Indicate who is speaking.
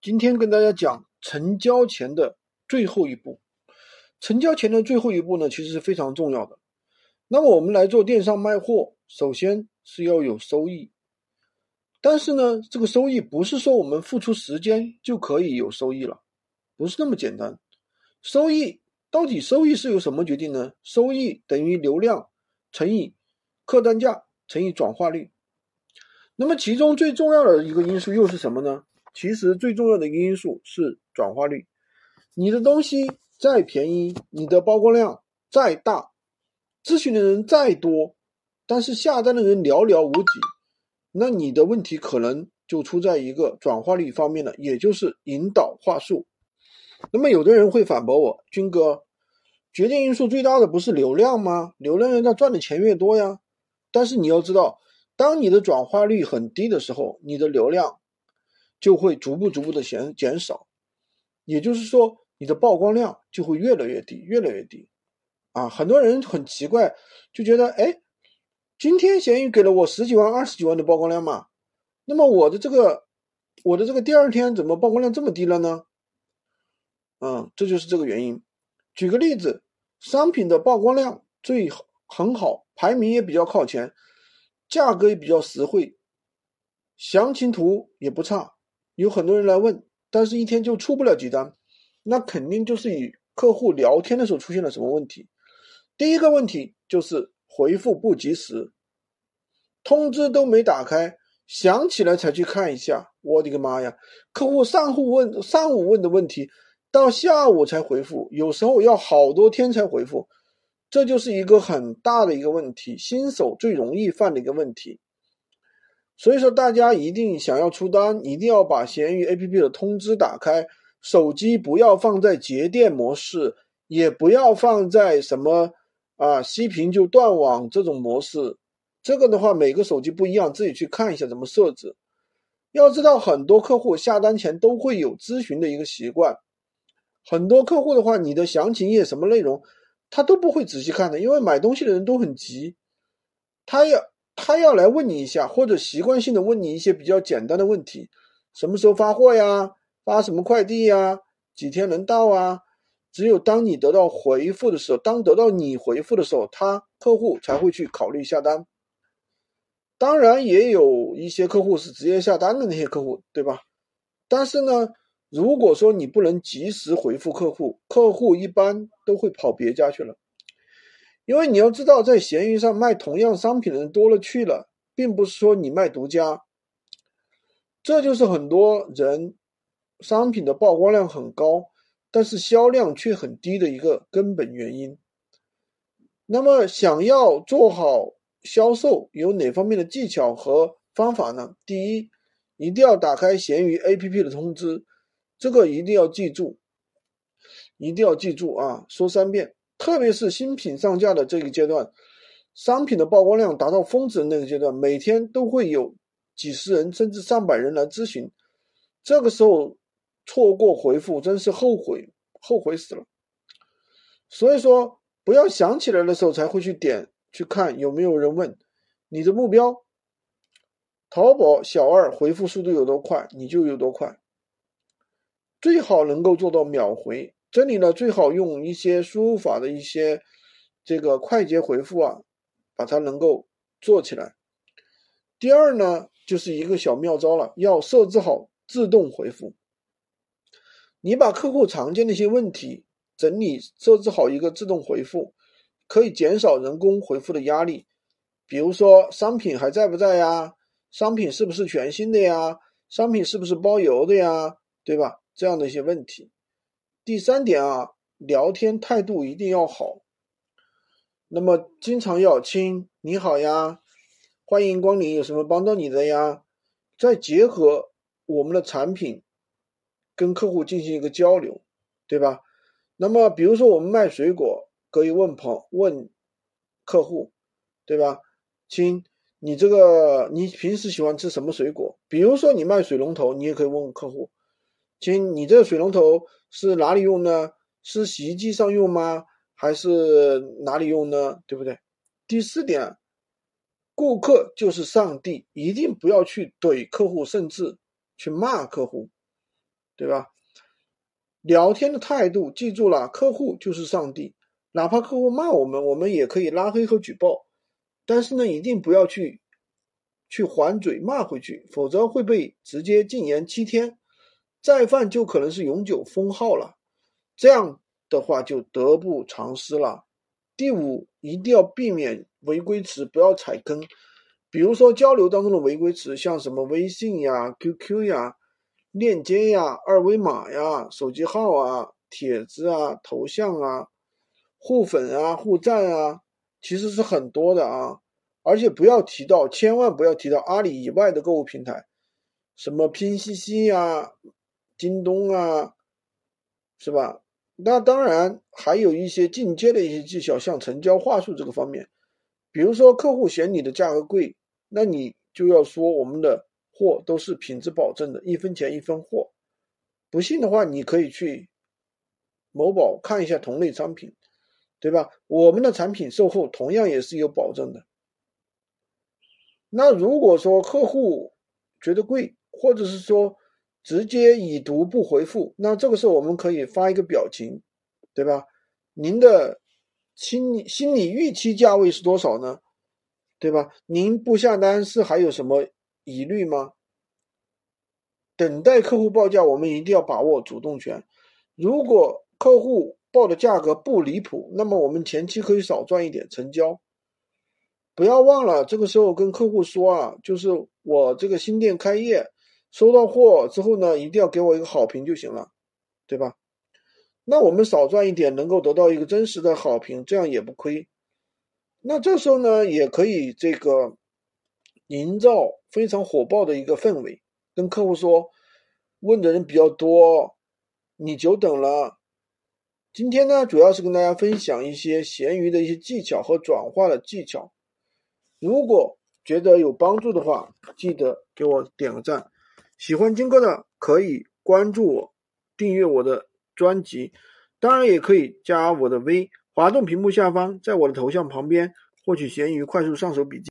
Speaker 1: 今天跟大家讲成交前的最后一步。成交前的最后一步呢，其实是非常重要的。那么我们来做电商卖货，首先是要有收益。但是呢，这个收益不是说我们付出时间就可以有收益了，不是那么简单。收益到底收益是由什么决定呢？收益等于流量乘以客单价乘以转化率。那么其中最重要的一个因素又是什么呢？其实最重要的一个因素是转化率。你的东西再便宜，你的曝光量再大，咨询的人再多，但是下单的人寥寥无几，那你的问题可能就出在一个转化率方面了，也就是引导话术。那么有的人会反驳我，军哥，决定因素最大的不是流量吗？流量人他赚的钱越多呀。但是你要知道，当你的转化率很低的时候，你的流量。就会逐步逐步的减减少，也就是说，你的曝光量就会越来越低，越来越低。啊，很多人很奇怪，就觉得，哎，今天闲鱼给了我十几万、二十几万的曝光量嘛，那么我的这个，我的这个第二天怎么曝光量这么低了呢？嗯，这就是这个原因。举个例子，商品的曝光量最很好，排名也比较靠前，价格也比较实惠，详情图也不差。有很多人来问，但是一天就出不了几单，那肯定就是与客户聊天的时候出现了什么问题。第一个问题就是回复不及时，通知都没打开，想起来才去看一下。我的个妈呀！客户上午问上午问的问题，到下午才回复，有时候要好多天才回复，这就是一个很大的一个问题，新手最容易犯的一个问题。所以说，大家一定想要出单，一定要把闲鱼 APP 的通知打开，手机不要放在节电模式，也不要放在什么啊熄屏就断网这种模式。这个的话，每个手机不一样，自己去看一下怎么设置。要知道，很多客户下单前都会有咨询的一个习惯，很多客户的话，你的详情页什么内容，他都不会仔细看的，因为买东西的人都很急，他要。他要来问你一下，或者习惯性的问你一些比较简单的问题，什么时候发货呀？发什么快递呀？几天能到啊？只有当你得到回复的时候，当得到你回复的时候，他客户才会去考虑下单。当然，也有一些客户是直接下单的那些客户，对吧？但是呢，如果说你不能及时回复客户，客户一般都会跑别家去了。因为你要知道，在闲鱼上卖同样商品的人多了去了，并不是说你卖独家，这就是很多人商品的曝光量很高，但是销量却很低的一个根本原因。那么，想要做好销售，有哪方面的技巧和方法呢？第一，一定要打开闲鱼 APP 的通知，这个一定要记住，一定要记住啊！说三遍。特别是新品上架的这个阶段，商品的曝光量达到峰值的那个阶段，每天都会有几十人甚至上百人来咨询，这个时候错过回复真是后悔，后悔死了。所以说，不要想起来的时候才会去点去看有没有人问你的目标。淘宝小二回复速度有多快，你就有多快，最好能够做到秒回。这里呢，最好用一些输入法的一些这个快捷回复啊，把它能够做起来。第二呢，就是一个小妙招了，要设置好自动回复。你把客户常见的一些问题整理设置好一个自动回复，可以减少人工回复的压力。比如说，商品还在不在呀？商品是不是全新的呀？商品是不是包邮的呀？对吧？这样的一些问题。第三点啊，聊天态度一定要好。那么经常要亲，你好呀，欢迎光临，有什么帮到你的呀？再结合我们的产品，跟客户进行一个交流，对吧？那么比如说我们卖水果，可以问朋问客户，对吧？亲，你这个你平时喜欢吃什么水果？比如说你卖水龙头，你也可以问问客户。亲，你这个水龙头是哪里用呢？是洗衣机上用吗？还是哪里用呢？对不对？第四点，顾客就是上帝，一定不要去怼客户，甚至去骂客户。对吧？聊天的态度，记住了，客户就是上帝，哪怕客户骂我们，我们也可以拉黑和举报，但是呢，一定不要去去还嘴骂回去，否则会被直接禁言七天，再犯就可能是永久封号了。这样的话就得不偿失了。第五，一定要避免违规词，不要踩坑。比如说交流当中的违规词，像什么微信呀、QQ 呀、链接呀、二维码呀、手机号啊、帖子啊、头像啊、互粉啊、互赞啊，其实是很多的啊。而且不要提到，千万不要提到阿里以外的购物平台，什么拼夕夕呀、京东啊，是吧？那当然还有一些进阶的一些技巧，像成交话术这个方面，比如说客户嫌你的价格贵，那你就要说我们的货都是品质保证的，一分钱一分货。不信的话，你可以去某宝看一下同类商品，对吧？我们的产品售后同样也是有保证的。那如果说客户觉得贵，或者是说，直接已读不回复，那这个时候我们可以发一个表情，对吧？您的心理心理预期价位是多少呢？对吧？您不下单是还有什么疑虑吗？等待客户报价，我们一定要把握主动权。如果客户报的价格不离谱，那么我们前期可以少赚一点成交。不要忘了，这个时候跟客户说啊，就是我这个新店开业。收到货之后呢，一定要给我一个好评就行了，对吧？那我们少赚一点，能够得到一个真实的好评，这样也不亏。那这时候呢，也可以这个营造非常火爆的一个氛围，跟客户说，问的人比较多，你久等了。今天呢，主要是跟大家分享一些闲鱼的一些技巧和转化的技巧。如果觉得有帮助的话，记得给我点个赞。喜欢金哥的可以关注我，订阅我的专辑，当然也可以加我的微，滑动屏幕下方，在我的头像旁边获取闲鱼快速上手笔记。